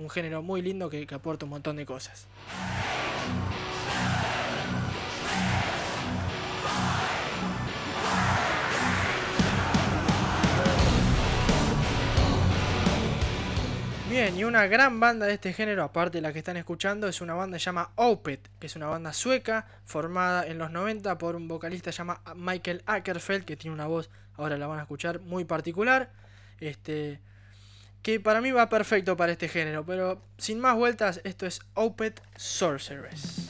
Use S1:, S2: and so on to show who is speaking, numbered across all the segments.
S1: un género muy lindo que, aporta un montón de cosas. Bien, y una gran banda de este género, aparte de la que están escuchando, es una banda que se llama Opet, que es una banda sueca formada en los 90 por un vocalista llamado Michael Ackerfeld, que tiene una voz, ahora la van a escuchar, muy particular. Este, que para mí va perfecto para este género, pero sin más vueltas, esto es Opet Sorceress.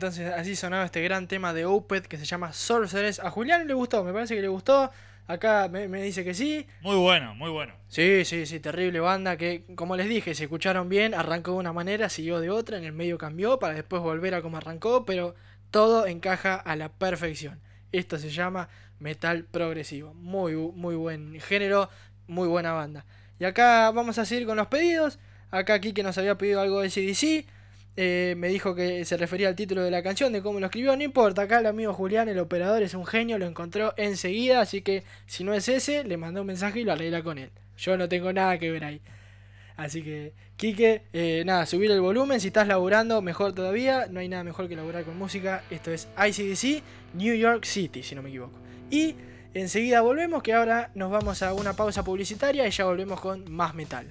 S2: Entonces así sonaba este gran tema de Opeth que se llama Sorceress. A Julián le gustó, me parece que le gustó. Acá me, me dice que sí.
S3: Muy bueno, muy bueno.
S2: Sí, sí, sí, terrible banda que, como les dije, se escucharon bien, arrancó de una manera, siguió de otra, en el medio cambió para después volver a como arrancó, pero todo encaja a la perfección. Esto se llama metal progresivo. Muy, muy buen género, muy buena banda. Y acá vamos a seguir con los pedidos. Acá Kike nos había pedido algo de CDC. Eh, me dijo que se refería al título de la canción, de cómo lo escribió. No importa, acá el amigo Julián, el operador, es un genio, lo encontró enseguida. Así que si no es ese, le mandó un mensaje y lo arregla con él. Yo no tengo nada que ver ahí. Así que, Quique, eh, nada, subir el volumen. Si estás laburando, mejor todavía. No hay nada mejor que laburar con música. Esto es ICDC, New York City, si no me equivoco. Y enseguida volvemos, que ahora nos vamos a una pausa publicitaria y ya volvemos con más metal.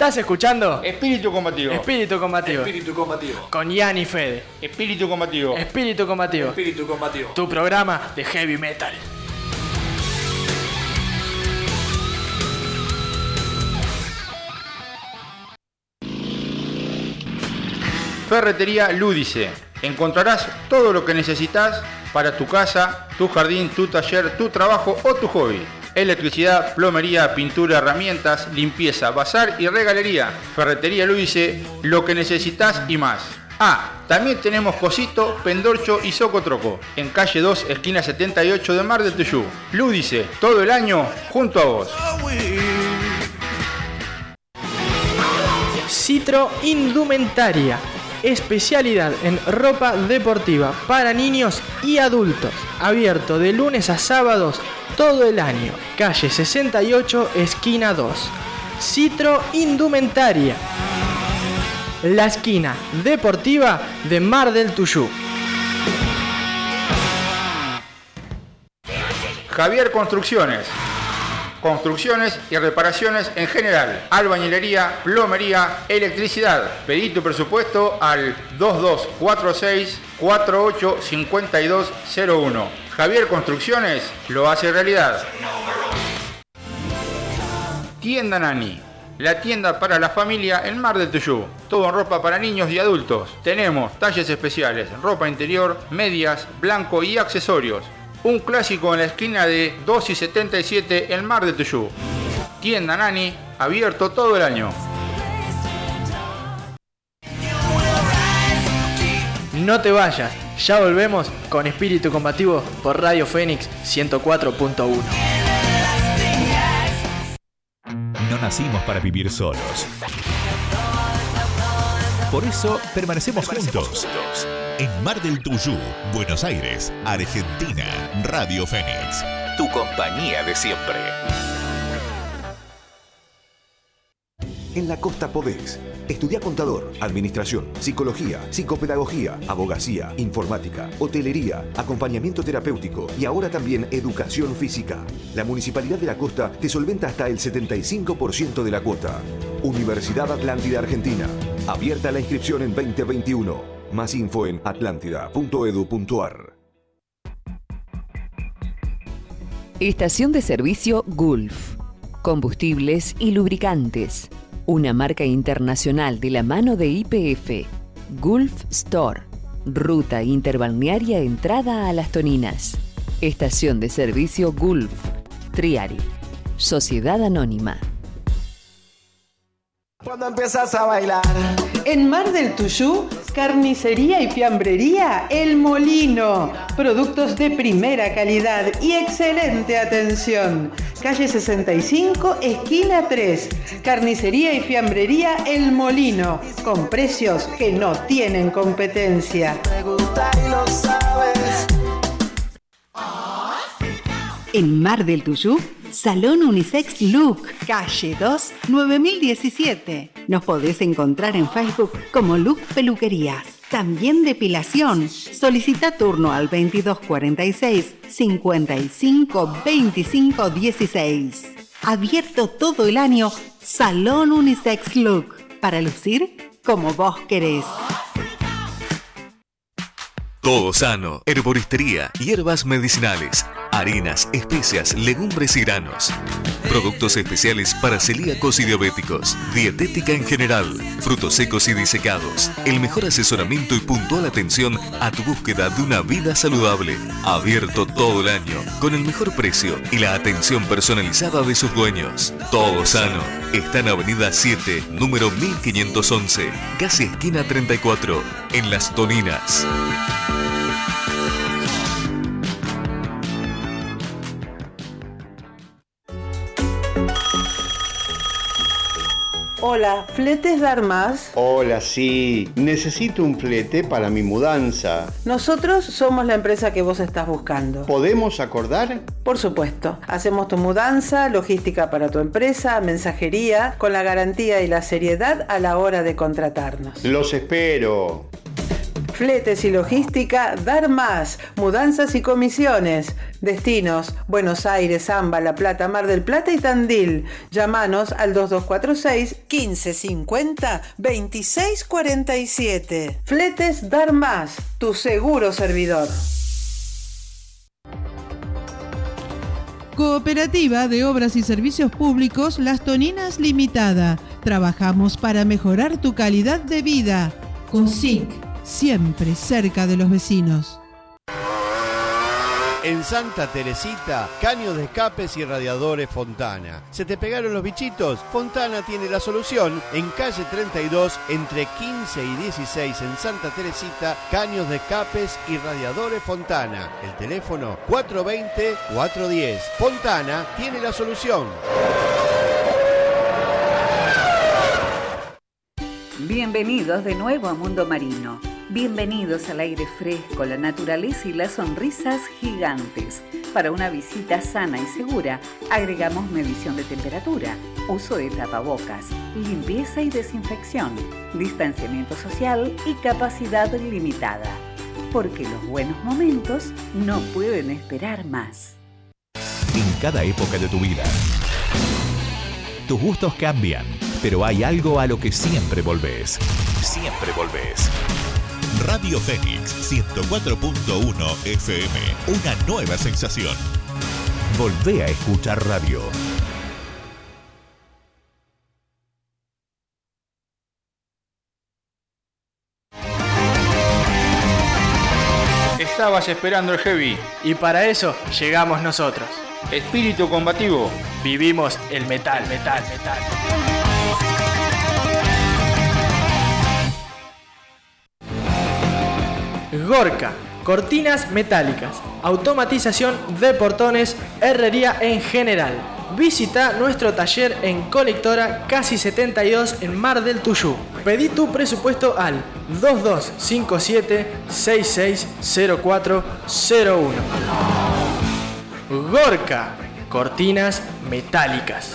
S2: ¿Estás escuchando?
S4: Espíritu combativo.
S2: Espíritu combativo.
S5: Espíritu combativo.
S2: Con Ian y Fede.
S4: Espíritu combativo.
S2: Espíritu combativo.
S5: Espíritu combativo.
S2: Tu programa de heavy metal.
S4: Ferretería Lúdice. Encontrarás todo lo que necesitas para tu casa, tu jardín, tu taller, tu trabajo o tu hobby. Electricidad, plomería, pintura, herramientas, limpieza, bazar y regalería. Ferretería Luise, lo que necesitas y más. Ah, también tenemos Cosito, Pendorcho y Socotroco, en calle 2, esquina 78 de Mar del Tuyú. Ludice, todo el año junto a vos.
S1: Citro Indumentaria, especialidad en ropa deportiva para niños y adultos, abierto de lunes a sábados todo el año, calle 68, esquina 2. Citro Indumentaria la esquina deportiva de Mar del Tuyú.
S4: Javier Construcciones. Construcciones y reparaciones en general. Albañilería, plomería, electricidad. Pedí tu presupuesto al 2246 485201. Javier Construcciones lo hace realidad. Tienda Nani la tienda para la familia en Mar del Tuyú. Todo en ropa para niños y adultos. Tenemos talles especiales, ropa interior, medias, blanco y accesorios. Un clásico en la esquina de 2 y 77 en Mar del Tuyú. Tienda Nani, abierto todo el año.
S1: No te vayas, ya volvemos con Espíritu Combativo por Radio Fénix 104.1
S6: nacimos para vivir solos. Por eso permanecemos juntos. En Mar del Tuyú, Buenos Aires, Argentina, Radio Fénix. Tu compañía de siempre.
S7: En la costa podés. Estudia contador, administración, psicología, psicopedagogía, abogacía, informática, hotelería, acompañamiento terapéutico y ahora también educación física. La Municipalidad de la Costa te solventa hasta el 75% de la cuota. Universidad Atlántida Argentina. Abierta la inscripción en 2021. Más info en atlántida.edu.ar.
S8: Estación de servicio Gulf. Combustibles y lubricantes una marca internacional de la mano de IPF. Gulf Store. Ruta interbalnearia entrada a las Toninas. Estación de servicio Gulf. Triari. Sociedad Anónima.
S9: Cuando empiezas a bailar. En Mar del Tuyú, carnicería y fiambrería El Molino. Productos de primera calidad y excelente atención. Calle 65, esquina 3. Carnicería y fiambrería El Molino. Con precios que no tienen competencia.
S10: En Mar del Tuyú Salón Unisex Look, calle 2, 9017. Nos podés encontrar en Facebook como Look Peluquerías. También depilación. Solicita turno al 2246 55 25 16. Abierto todo el año, Salón Unisex Look. Para lucir como vos querés.
S6: Todo sano, herboristería, hierbas medicinales, harinas, especias, legumbres y granos. Productos especiales para celíacos y diabéticos, dietética en general, frutos secos y disecados, el mejor asesoramiento y puntual atención a tu búsqueda de una vida saludable. Abierto todo el año, con el mejor precio y la atención personalizada de sus dueños. Todo sano. Está en Avenida 7, número 1511, casi esquina 34, en Las Toninas.
S9: Hola, ¿fletes dar más?
S11: Hola, sí. Necesito un flete para mi mudanza.
S9: Nosotros somos la empresa que vos estás buscando.
S11: ¿Podemos acordar?
S9: Por supuesto. Hacemos tu mudanza, logística para tu empresa, mensajería, con la garantía y la seriedad a la hora de contratarnos.
S11: Los espero.
S9: Fletes y logística, dar más, mudanzas y comisiones. Destinos, Buenos Aires, Zamba, La Plata, Mar del Plata y Tandil. Llámanos al 2246 1550 2647. Fletes Dar Más, tu seguro servidor.
S12: Cooperativa de Obras y Servicios Públicos Las Toninas Limitada. Trabajamos para mejorar tu calidad de vida. COSIC, siempre cerca de los vecinos.
S13: En Santa Teresita, caños de escapes y radiadores Fontana. ¿Se te pegaron los bichitos? Fontana tiene la solución en calle 32 entre 15 y 16 en Santa Teresita, caños de escapes y radiadores Fontana. El teléfono 420-410. Fontana tiene la solución.
S8: Bienvenidos de nuevo a Mundo Marino. Bienvenidos al aire fresco, la naturaleza y las sonrisas gigantes. Para una visita sana y segura, agregamos medición de temperatura, uso de tapabocas, limpieza y desinfección, distanciamiento social y capacidad limitada. Porque los buenos momentos no pueden esperar más.
S6: En cada época de tu vida, tus gustos cambian, pero hay algo a lo que siempre volvés. Siempre volvés. Radio Fénix 104.1 FM. Una nueva sensación. Volvé a escuchar radio.
S4: Estabas esperando el heavy.
S1: Y para eso llegamos nosotros.
S4: Espíritu combativo.
S1: Vivimos el metal, metal, metal. Gorka, cortinas metálicas, automatización de portones, herrería en general. Visita nuestro taller en Colectora Casi 72 en Mar del Tuyú. Pedí tu presupuesto al 2257 660401. Gorka, cortinas metálicas.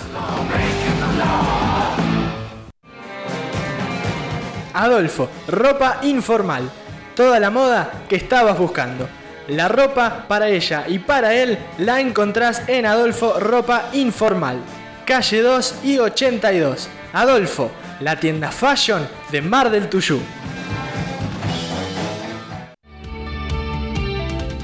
S1: Adolfo, ropa informal. Toda la moda que estabas buscando. La ropa para ella y para él la encontrás en Adolfo Ropa Informal. Calle 2 y 82. Adolfo, la tienda fashion de Mar del Tuyú.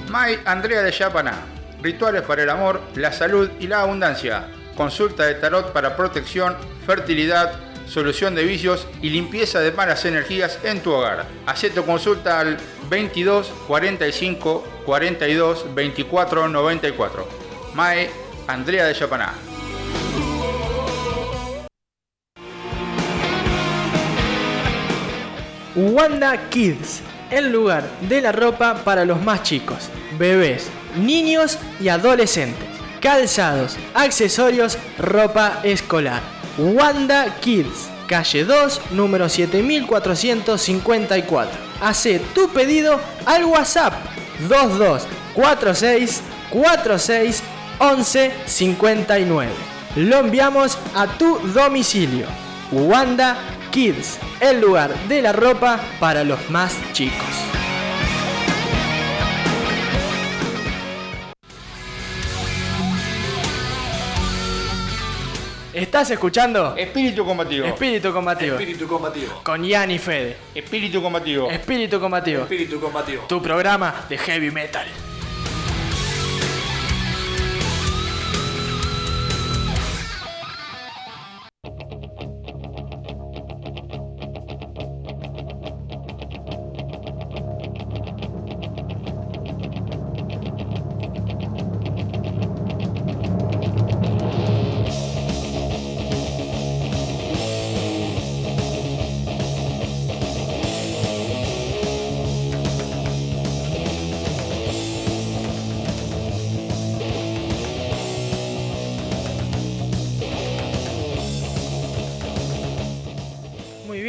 S4: May Andrea de Yapaná. Rituales para el amor, la salud y la abundancia. Consulta de tarot para protección, fertilidad, solución de vicios y limpieza de malas energías en tu hogar. Haz tu consulta al 22 45 42 24 94. Mae Andrea de Yapaná.
S1: Wanda Kids, el lugar de la ropa para los más chicos, bebés, niños y adolescentes. Calzados, accesorios, ropa escolar. Wanda Kids, calle 2, número 7454. Hace tu pedido al WhatsApp 2246 46 11 59. Lo enviamos a tu domicilio. Wanda Kids, el lugar de la ropa para los más chicos. ¿Estás escuchando?
S4: Espíritu combativo.
S1: Espíritu combativo.
S14: Espíritu combativo.
S1: Con Yanni Fede.
S4: Espíritu combativo.
S1: Espíritu combativo.
S14: Espíritu combativo.
S1: Tu programa de heavy metal.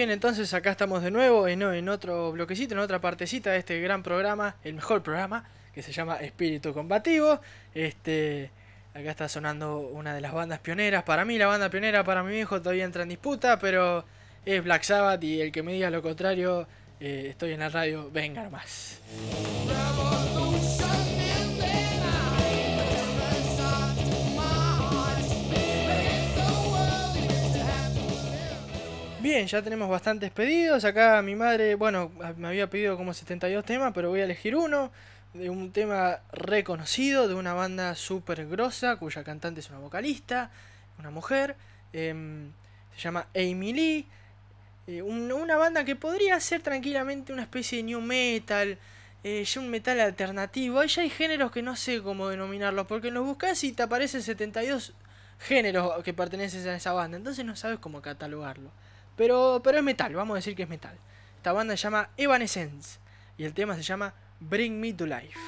S1: Bien, entonces acá estamos de nuevo en, otro bloquecito, en otra partecita de este gran programa, el mejor programa, que se llama Espíritu Combativo. Este, acá está sonando una de las bandas pioneras. Para mí, la banda pionera, para mi viejo, todavía entra en disputa, pero es Black Sabbath y el que me diga lo contrario, eh, estoy en la radio, venga nomás. Bien, ya tenemos bastantes pedidos. Acá mi madre, bueno, me había pedido como 72 temas, pero voy a elegir uno de un tema reconocido de una banda súper grosa, cuya cantante es una vocalista, una mujer. em, se llama Amy Lee. eh, un- una banda que podría ser tranquilamente una especie de new metal.
S15: eh, ya un metal alternativo. Ahí ya hay géneros que no sé cómo denominarlos, porque los buscas y te aparecen 72 géneros que pertenecen a esa banda, entonces no sabes cómo catalogarlo. Pero, pero es metal, vamos a decir que es metal. Esta banda se llama Evanescence y el tema se llama Bring Me to Life.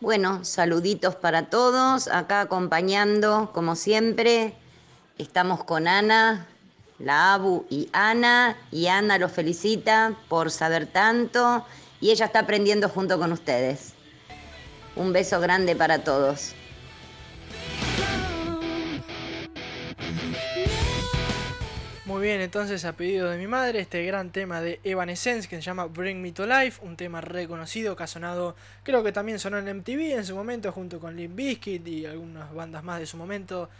S16: Bueno, saluditos para todos, acá acompañando, como siempre, estamos con Ana, la Abu y Ana, y Ana los felicita por saber tanto, y ella está aprendiendo junto con ustedes. Un beso grande para todos.
S15: Muy bien, entonces a pedido de mi madre, este gran tema de Evanescence que se llama Bring Me to Life, un tema reconocido que ha sonado, creo que también sonó en MTV en su momento, junto con Limp Bizkit y algunas bandas más de su momento.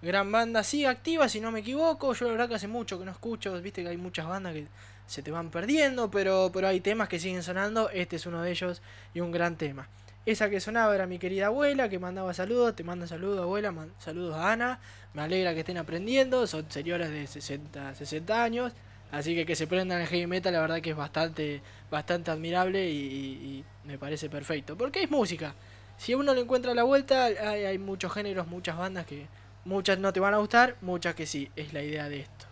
S15: Gran banda, sigue activa si no me equivoco. Yo la verdad que hace mucho que no escucho, viste que hay muchas bandas que se te van perdiendo, pero, pero hay temas que siguen sonando. Este es uno de ellos y un gran tema. Esa que sonaba era mi querida abuela que mandaba saludos. Te mando saludos, abuela. saludos a Ana. Me alegra que estén aprendiendo. Son señoras de 60, 60 años. Así que que se prendan el heavy metal, la verdad que es bastante, bastante admirable y, me parece perfecto. Porque es música. Si uno le encuentra la vuelta, hay muchos géneros, muchas bandas que muchas no te van a gustar, muchas que sí. Es la idea de esto.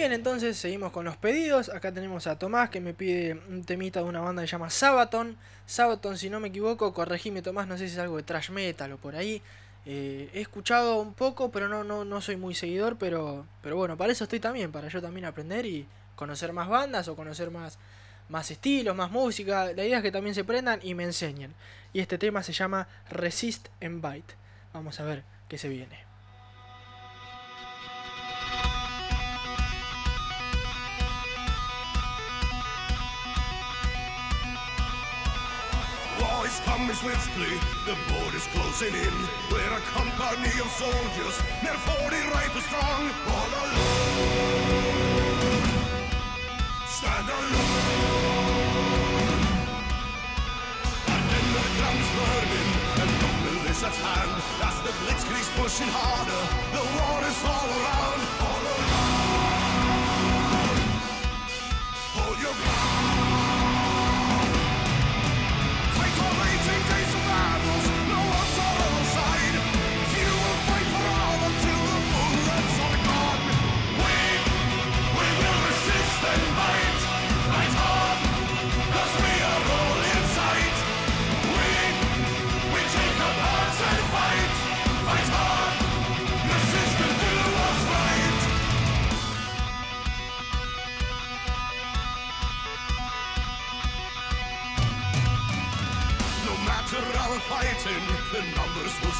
S1: Bien, entonces seguimos con los pedidos. Acá tenemos a Tomás que me pide un temita de una banda que se llama Sabaton. Sabaton, si no me equivoco, corregime Tomás, no sé si es algo de trash metal o por ahí. Eh, he escuchado un poco, pero no, no, no soy muy seguidor, pero, pero bueno, para eso estoy también, para yo también aprender y conocer más bandas o conocer más, más estilos, más música. La idea es que también se prendan y me enseñen. Y este tema se llama Resist and Bite. Vamos a ver qué se viene.
S14: Coming swiftly, the border's closing in. We're a company of soldiers, near 40 rifles strong. All alone, stand alone. And then the drums burning, and rumble is at hand. As the blitzkrieg's pushing harder, the war is all around.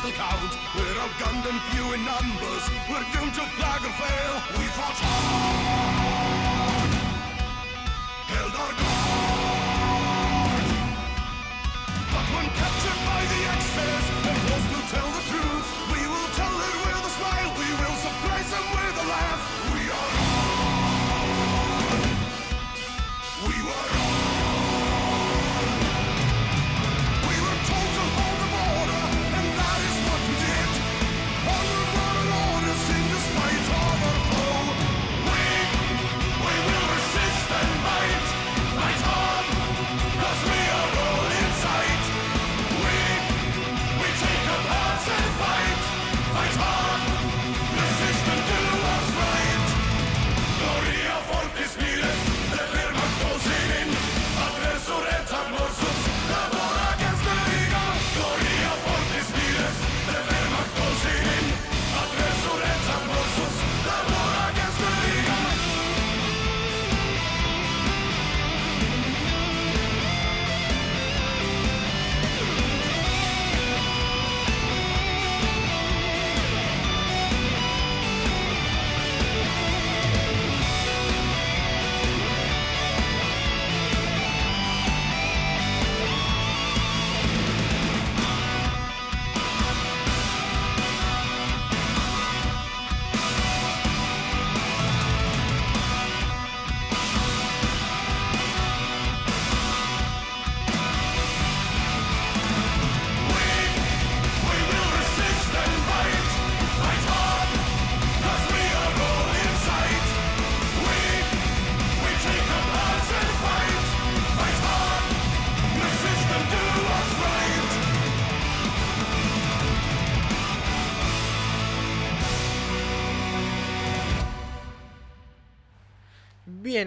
S14: Still count. We're outgunned and few in numbers. We're doomed to flag or fail. We fought hard, held our ground. But when captured by the Axis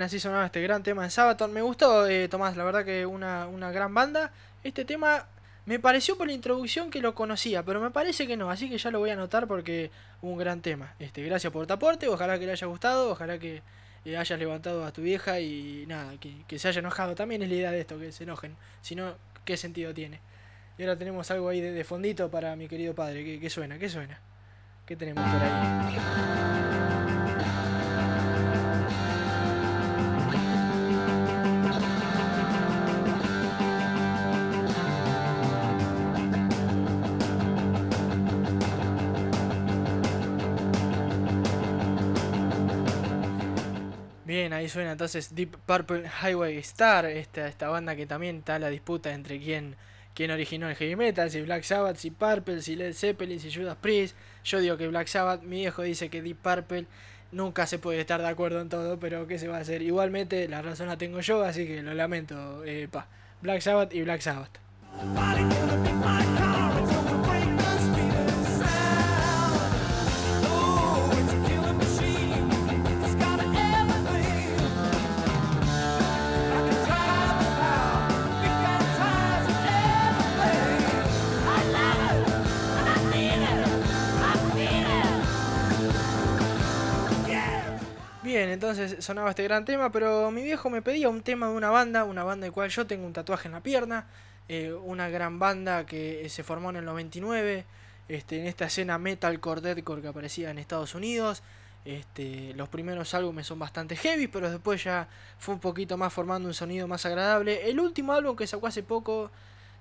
S1: Así sonaba este gran tema de Sabaton. Me gustó, eh, Tomás, la verdad que una, una gran banda. Este tema me pareció por la introducción que lo conocía, pero me parece que no, así que ya lo voy a anotar porque un gran tema. Este, gracias por tu aporte, ojalá que le haya gustado, ojalá que eh, hayas levantado a tu vieja y nada, que, que se haya enojado. También es la idea de esto, que se enojen. Si no, ¿qué sentido tiene? Y ahora tenemos algo ahí de, de fondito para mi querido padre. ¿Qué, qué suena? ¿Qué suena? ¿Qué tenemos por ahí? Suena entonces Deep Purple Highway Star, esta, esta banda que también está la disputa entre quién, quién originó el heavy metal, si Black Sabbath, si Purple, si Led Zeppelin, si Judas Priest. Yo digo que Black Sabbath, mi viejo dice que Deep Purple nunca se puede estar de acuerdo en todo, pero ¿qué se va a hacer? Igualmente la razón la tengo yo, así que lo lamento, eh, pa. Black Sabbath y Black Sabbath. Sonaba este gran tema, pero mi viejo me pedía un tema de una banda, una banda de cual yo tengo un tatuaje en la pierna, eh, una gran banda que se formó en el 99, este, en esta escena metalcore, deathcore que aparecía en Estados Unidos. Este, los primeros álbumes son bastante heavy, pero después ya fue un poquito más formando un sonido más agradable. El último álbum que sacó hace poco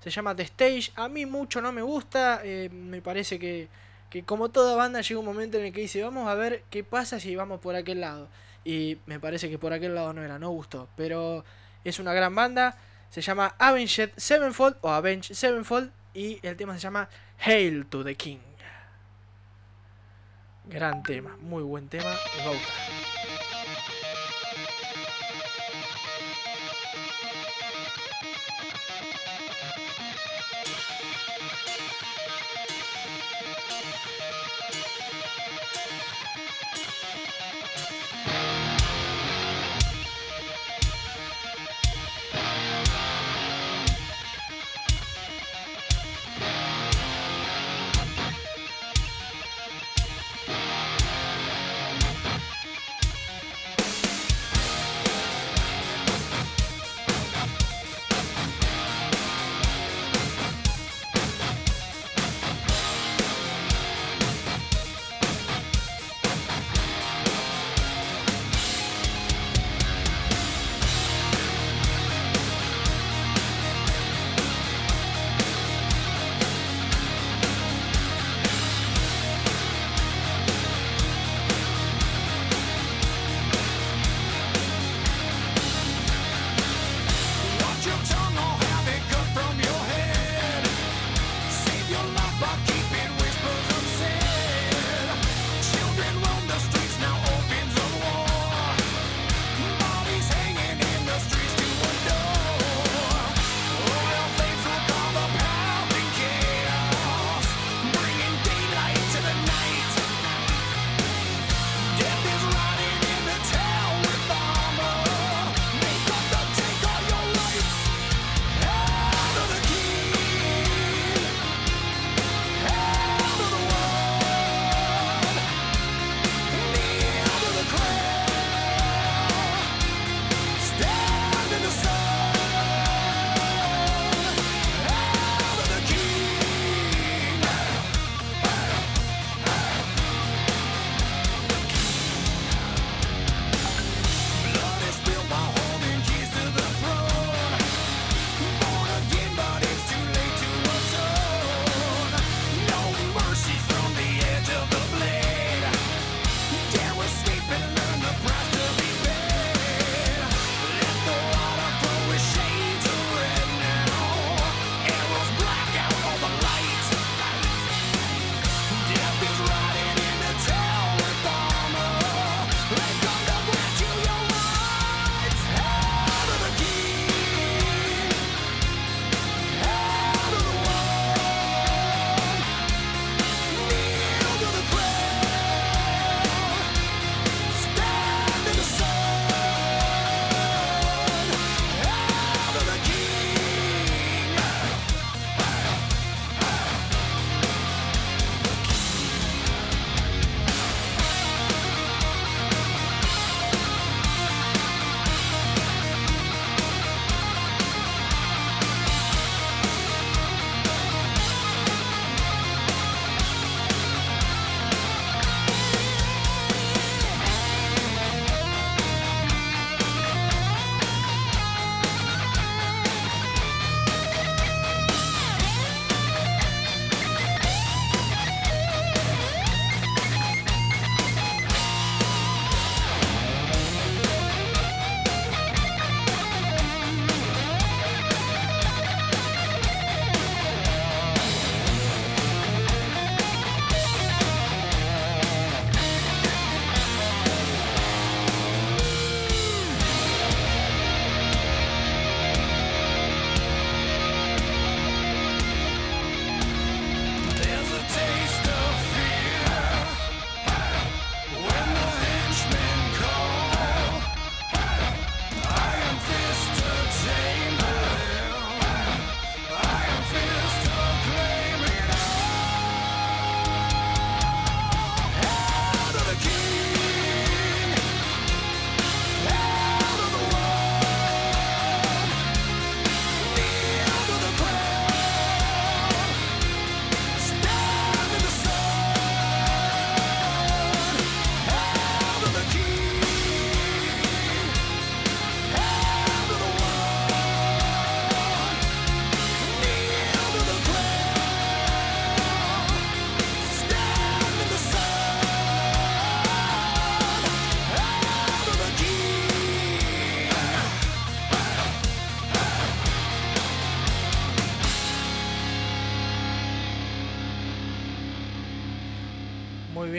S1: se llama The Stage. A mí mucho no me gusta, eh, me parece que, que como toda banda llega un momento en el que dice vamos a ver qué pasa si vamos por aquel lado. Y me parece que por aquel lado no era, no gustó. Pero es una gran banda, se llama Avenged Sevenfold o Avenged Sevenfold y el tema se llama Hail to the King. Gran tema, muy buen tema, les va.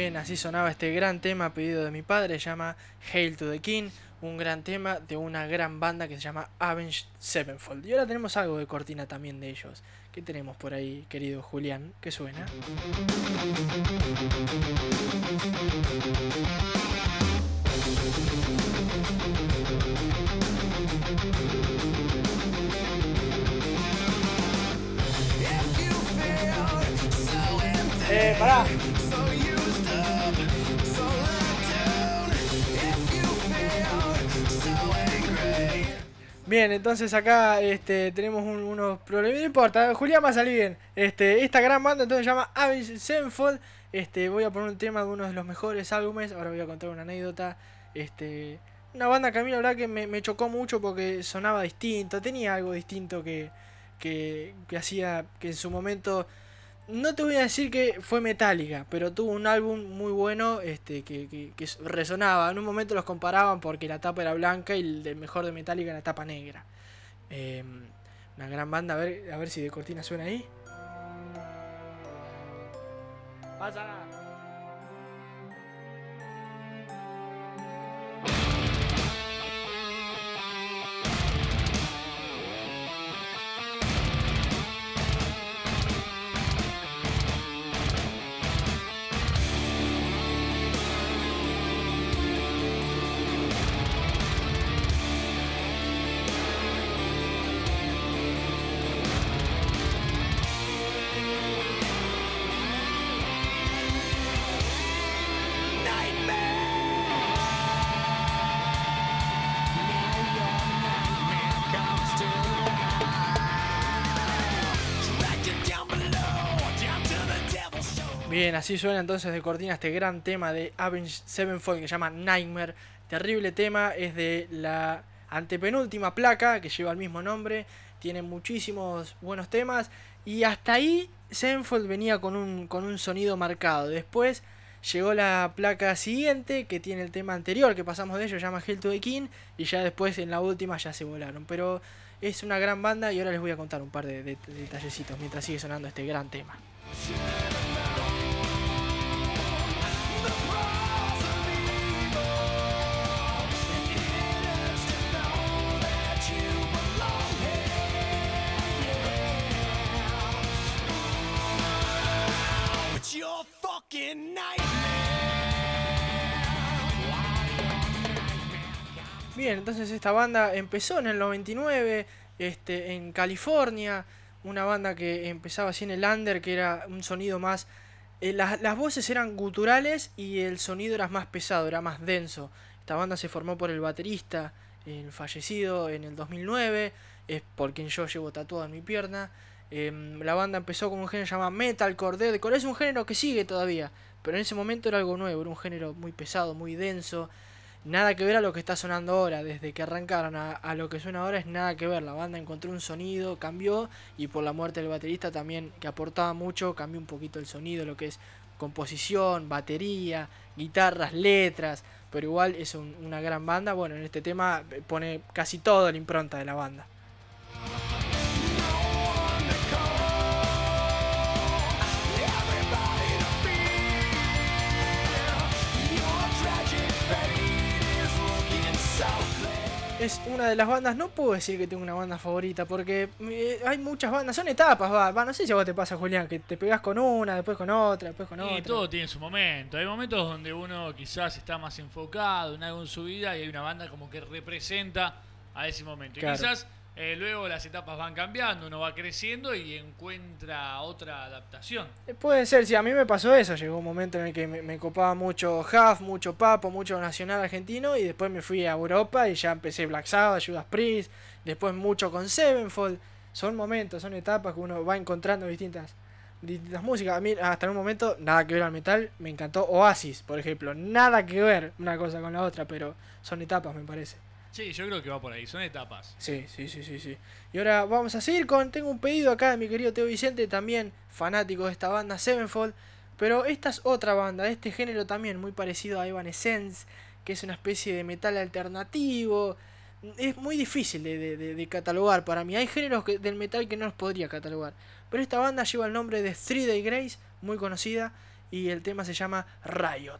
S1: Bien, así sonaba este gran tema a pedido de mi padre, se llama Hail to the King, un gran tema de una gran banda que se llama Avenged Sevenfold. Y ahora tenemos algo de cortina también de ellos. ¿Qué tenemos por ahí, querido Julián? ¿Qué suena? Eh, pará. Bien, entonces acá este, tenemos un- unos problemas. No importa, Julián va a salir bien. Este, esta gran banda entonces se llama Avenged Sevenfold. Este, voy a poner un tema de uno de los mejores álbumes. Ahora voy a contar una anécdota. Este, una banda que a mí la verdad que me, me chocó mucho porque sonaba distinto. Tenía algo distinto que, que, que hacía que en su momento no te voy a decir que fue Metallica, pero tuvo un álbum muy bueno este, que, que- que resonaba. En un momento los comparaban porque la tapa era blanca y el mejor de Metallica era tapa negra. Eh, una gran banda, a ver, a ver si de cortina suena ahí. Pasa. Bien, así suena entonces de cortina este gran tema de Avenged Sevenfold que se llama Nightmare. Terrible tema, es de la antepenúltima placa que lleva el mismo nombre. Tiene muchísimos buenos temas. Y hasta ahí Sevenfold venía con un, con un sonido marcado. Después llegó la placa siguiente que tiene el tema anterior que pasamos de ellos, llama Hell to the King. Y ya después en la última ya se volaron. Pero es una gran banda y ahora les voy a contar un par de detallecitos mientras sigue sonando este gran tema. Bien, entonces esta banda empezó en el 99 este, en California. Una banda que empezaba así en el under, que era un sonido más... eh, las, las voces eran guturales y el sonido era más pesado, era más denso. Esta banda se formó por el baterista, el fallecido en el 2009, es por quien yo llevo tatuado en mi pierna. Em, la banda empezó con un género llamado metalcore, deathcore, es un género que sigue todavía, pero en ese momento era algo nuevo, era un género muy pesado, muy denso. Nada que ver a lo que está sonando ahora, desde que arrancaron a, lo que suena ahora es nada que ver. La banda encontró un sonido, cambió y por la muerte del baterista también, que aportaba mucho, cambió un poquito el sonido, lo que es composición, batería, guitarras, letras, pero igual es un- una gran banda. Bueno, en este tema eh, pone casi toda la impronta de la banda. Es una de las bandas, no puedo decir que tengo una banda favorita, porque eh, hay muchas bandas, son etapas, va, va, no sé si a vos te pasa, Julián, que te pegás con una, después con otra, después con
S3: Y
S1: otra.
S3: todo tiene su momento. Hay momentos donde uno quizás está más enfocado en algo en su vida y hay una banda como que representa a ese momento.
S1: Claro.
S3: Y quizás eh, luego las etapas van cambiando, uno va creciendo y encuentra otra adaptación.
S1: Eh, Puede ser, sí, a mí me pasó eso. Llegó un momento en el que me, me copaba mucho Huff, mucho Papo, mucho Nacional Argentino. Y después me fui a Europa y ya empecé Black Sabbath, Judas Priest. Después mucho con Sevenfold. Son momentos, son etapas que uno va encontrando distintas, distintas músicas. A mí, hasta un momento, nada que ver al metal. Me encantó Oasis, por ejemplo. Nada que ver una cosa con la otra, pero son etapas, me parece.
S3: Sí, yo creo que va por ahí, son etapas.
S1: Sí, sí, sí, sí, sí. Y ahora vamos a seguir con. Tengo un pedido acá de mi querido Teo Vicente, también fanático de esta banda, Sevenfold. Pero esta es otra banda, de este género también, muy parecido a Evanescence, que es una especie de metal alternativo. Es muy difícil de, de- catalogar para mí. Hay géneros del metal que no los podría catalogar. Pero esta banda lleva el nombre de Three Day Grace, muy conocida.
S17: y el tema se llama Riot.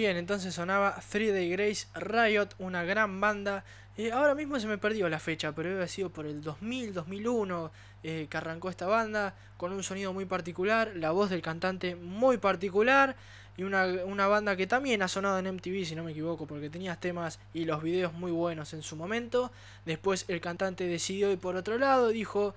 S17: Bien, entonces sonaba Three Day Grace Riot, una gran banda. Eh, ahora mismo se me perdió la fecha, pero había sido por el 2000, 2001 eh, que arrancó esta banda, con un sonido muy particular, la voz del cantante muy particular, y una, una banda que también ha sonado en MTV, si no me equivoco, porque tenía temas y los videos muy buenos en su momento. Después el cantante decidió ir por otro lado, dijo,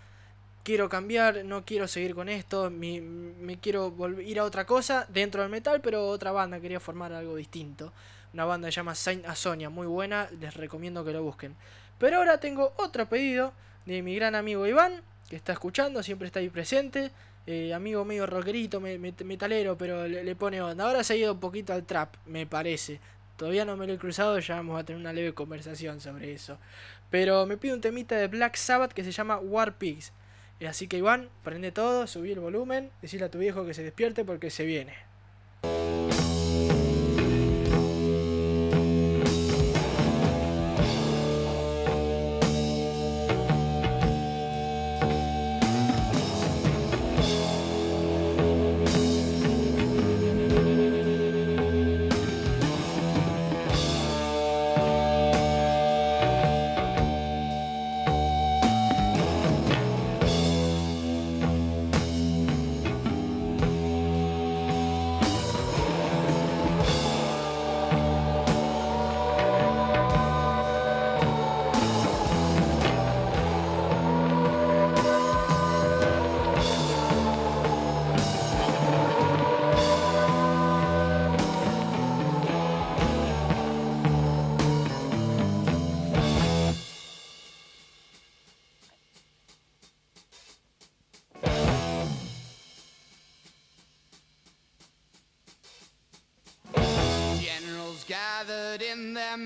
S17: quiero cambiar, no quiero seguir con esto, mi- me quiero ir a otra cosa dentro del metal, pero otra banda, quería formar algo distinto. Una banda que se llama Saint Asonia, muy buena, les recomiendo que lo busquen. Pero ahora tengo otro pedido de mi gran amigo Iván, que está escuchando, siempre está ahí presente. eh, amigo medio rockerito, me- me- metalero, pero le, le pone onda. Ahora se ha ido un poquito al trap, me parece. Todavía no me lo he cruzado, ya vamos a tener una leve conversación sobre eso. Pero me pide un temita de Black Sabbath que se llama War Pigs. Así que Iván, prende todo, subí el volumen, decirle a tu viejo que se despierte porque se viene.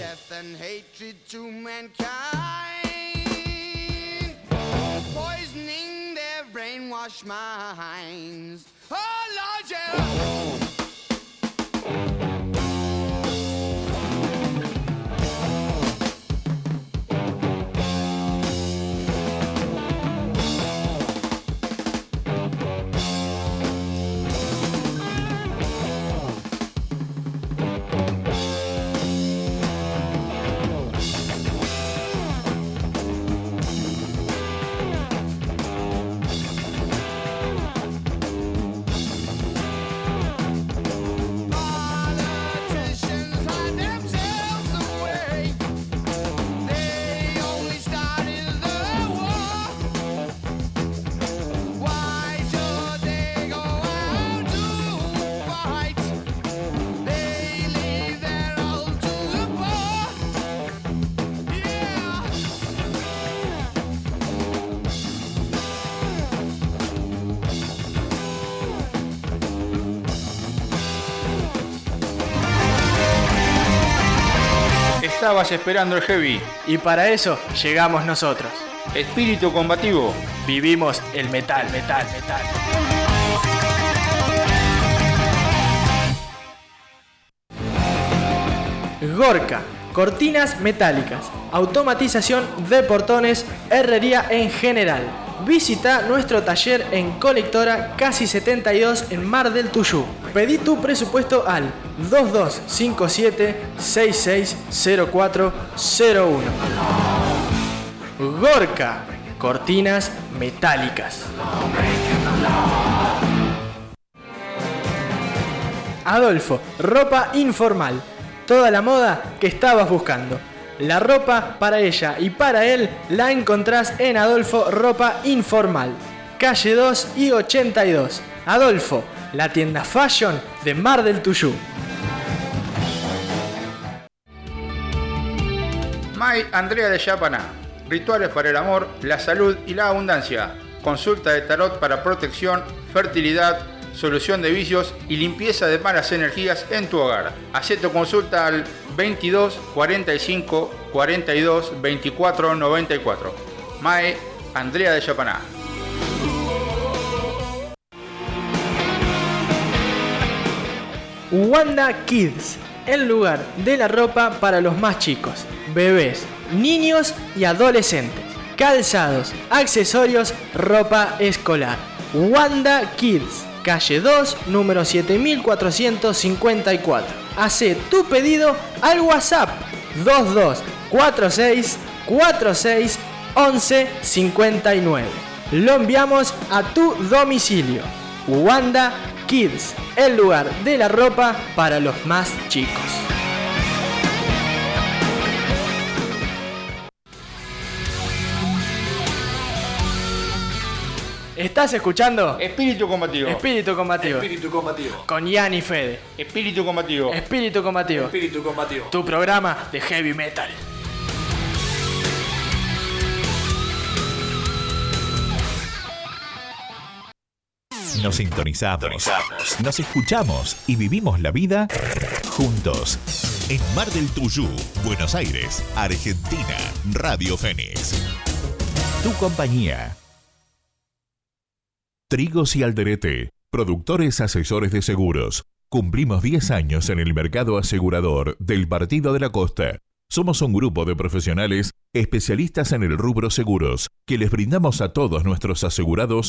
S17: Death and hatred to mankind, poisoning their brainwashed minds. Oh Lord, yeah.
S4: Estabas esperando el heavy.
S1: Y para eso llegamos nosotros.
S4: Espíritu combativo.
S1: Vivimos el metal, metal, metal. Gorka, cortinas metálicas, automatización de portones, herrería en general. Visita nuestro taller en Colectora Casi 72 en Mar del Tuyú. Pedí tu presupuesto al 2257 660401. Gorka, cortinas metálicas. Adolfo, ropa informal. Toda la moda que estabas buscando. La ropa para ella y para él la encontrás en Adolfo Ropa Informal. Calle 2 y 82. Adolfo, la tienda fashion de Mar del Tuyú.
S4: May Andrea de Yapaná. Rituales para el amor, la salud y la abundancia. Consulta de tarot para protección, fertilidad, solución de vicios y limpieza de malas energías en tu hogar. Hacé tu consulta al 22 45 42 24 94. Mae Andrea de Yapaná.
S1: Wanda Kids, el lugar de la ropa para los más chicos, bebés, niños y adolescentes. Calzados, accesorios, ropa escolar. Wanda Kids, calle 2, número 7454. Hace tu pedido al WhatsApp 2246 46 11 59. Lo enviamos a tu domicilio. Wanda Kids, el lugar de la ropa para los más chicos. ¿Estás escuchando?
S4: Espíritu combativo.
S1: Espíritu combativo.
S18: Espíritu combativo.
S1: Con Ian y Fede.
S4: Espíritu combativo.
S1: Espíritu combativo.
S18: Espíritu combativo.
S1: Tu programa de heavy metal.
S19: Nos sintonizamos, nos escuchamos y vivimos la vida juntos. En Mar del Tuyú, Buenos Aires, Argentina, Radio Fénix. Tu compañía. Trigos y Alderete, productores asesores de seguros. Cumplimos 10 años en el mercado asegurador del Partido de la Costa. Somos un grupo de profesionales especialistas en el rubro seguros que les brindamos a todos nuestros asegurados